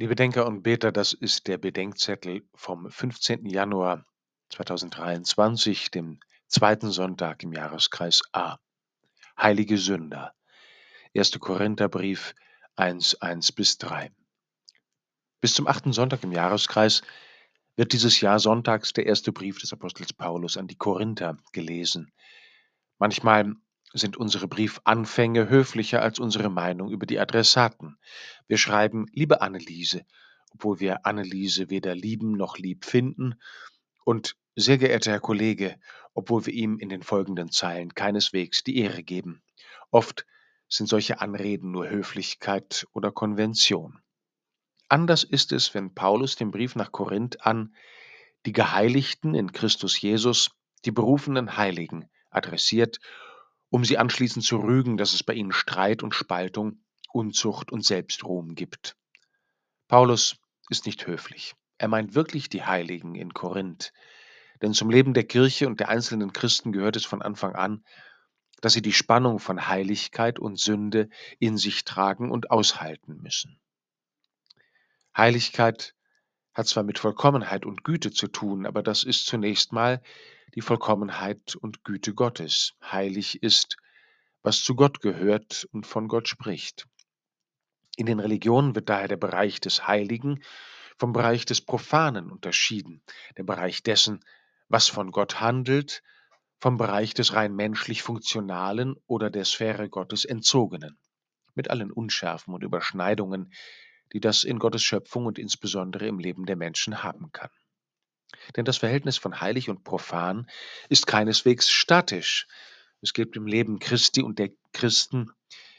Liebe Denker und Beter, das ist der Bedenkzettel vom 15. Januar 2023, dem zweiten Sonntag im Jahreskreis A. Heilige Sünder. 1. Korintherbrief 1, 1 bis 3. Bis zum achten Sonntag im Jahreskreis wird dieses Jahr sonntags der erste Brief des Apostels Paulus an die Korinther gelesen. Manchmal sind unsere Briefanfänge höflicher als unsere Meinung über die Adressaten. Wir schreiben Liebe Anneliese, obwohl wir Anneliese weder lieben noch lieb finden, und sehr geehrter Herr Kollege, obwohl wir ihm in den folgenden Zeilen keineswegs die Ehre geben. Oft sind solche Anreden nur Höflichkeit oder Konvention. Anders ist es, wenn Paulus den Brief nach Korinth an die Geheiligten in Christus Jesus, die berufenen Heiligen, adressiert um sie anschließend zu rügen, dass es bei ihnen Streit und Spaltung, Unzucht und Selbstruhm gibt. Paulus ist nicht höflich. Er meint wirklich die Heiligen in Korinth. Denn zum Leben der Kirche und der einzelnen Christen gehört es von Anfang an, dass sie die Spannung von Heiligkeit und Sünde in sich tragen und aushalten müssen. Heiligkeit hat zwar mit Vollkommenheit und Güte zu tun, aber das ist zunächst mal die Vollkommenheit und Güte Gottes. Heilig ist, was zu Gott gehört und von Gott spricht. In den Religionen wird daher der Bereich des Heiligen vom Bereich des Profanen unterschieden, der Bereich dessen, was von Gott handelt, vom Bereich des rein menschlich Funktionalen oder der Sphäre Gottes entzogenen, mit allen Unschärfen und Überschneidungen, die das in Gottes Schöpfung und insbesondere im Leben der Menschen haben kann. Denn das Verhältnis von heilig und profan ist keineswegs statisch. Es geht im Leben Christi und der Christen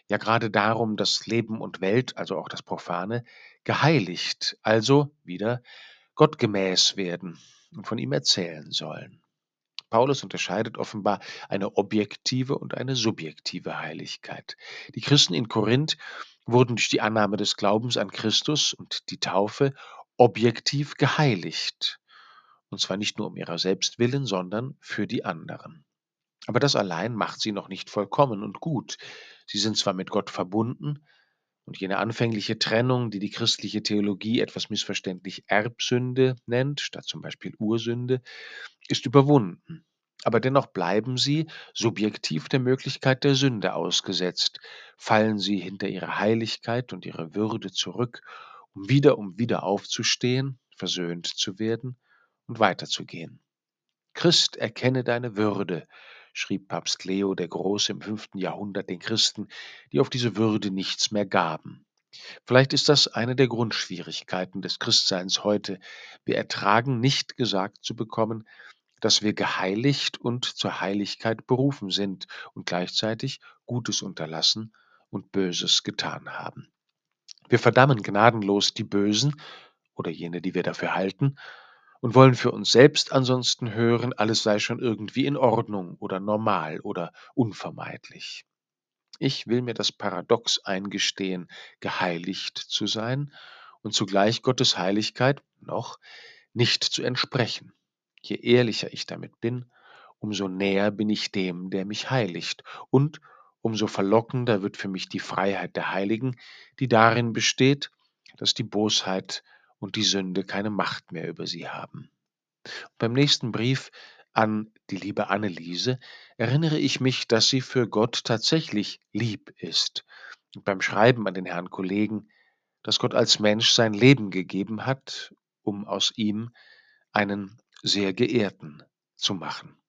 ja gerade darum, dass Leben und Welt, also auch das Profane, geheiligt, also wieder gottgemäß werden und von ihm erzählen sollen. Paulus unterscheidet offenbar eine objektive und eine subjektive Heiligkeit. Die Christen in Korinth wurden durch die Annahme des Glaubens an Christus und die Taufe objektiv geheiligt und zwar nicht nur um ihrer selbst willen, sondern für die anderen. Aber das allein macht sie noch nicht vollkommen und gut. Sie sind zwar mit Gott verbunden, und jene anfängliche Trennung, die die christliche Theologie etwas missverständlich Erbsünde nennt, statt zum Beispiel Ursünde, ist überwunden. Aber dennoch bleiben sie subjektiv der Möglichkeit der Sünde ausgesetzt, fallen sie hinter ihre Heiligkeit und ihre Würde zurück, um wieder um wieder aufzustehen, versöhnt zu werden und weiterzugehen. Christ, erkenne deine Würde, schrieb Papst Leo der Große im fünften Jahrhundert den Christen, die auf diese Würde nichts mehr gaben. Vielleicht ist das eine der Grundschwierigkeiten des Christseins heute. Wir ertragen nicht gesagt zu bekommen, dass wir geheiligt und zur Heiligkeit berufen sind und gleichzeitig Gutes unterlassen und Böses getan haben. Wir verdammen gnadenlos die Bösen oder jene, die wir dafür halten, und wollen für uns selbst ansonsten hören, alles sei schon irgendwie in Ordnung oder normal oder unvermeidlich. Ich will mir das Paradox eingestehen, geheiligt zu sein und zugleich Gottes Heiligkeit noch nicht zu entsprechen. Je ehrlicher ich damit bin, umso näher bin ich dem, der mich heiligt, und umso verlockender wird für mich die Freiheit der Heiligen, die darin besteht, dass die Bosheit und die Sünde keine Macht mehr über sie haben. Und beim nächsten Brief an die liebe Anneliese erinnere ich mich, dass sie für Gott tatsächlich lieb ist. Und beim Schreiben an den Herrn Kollegen, dass Gott als Mensch sein Leben gegeben hat, um aus ihm einen sehr geehrten zu machen.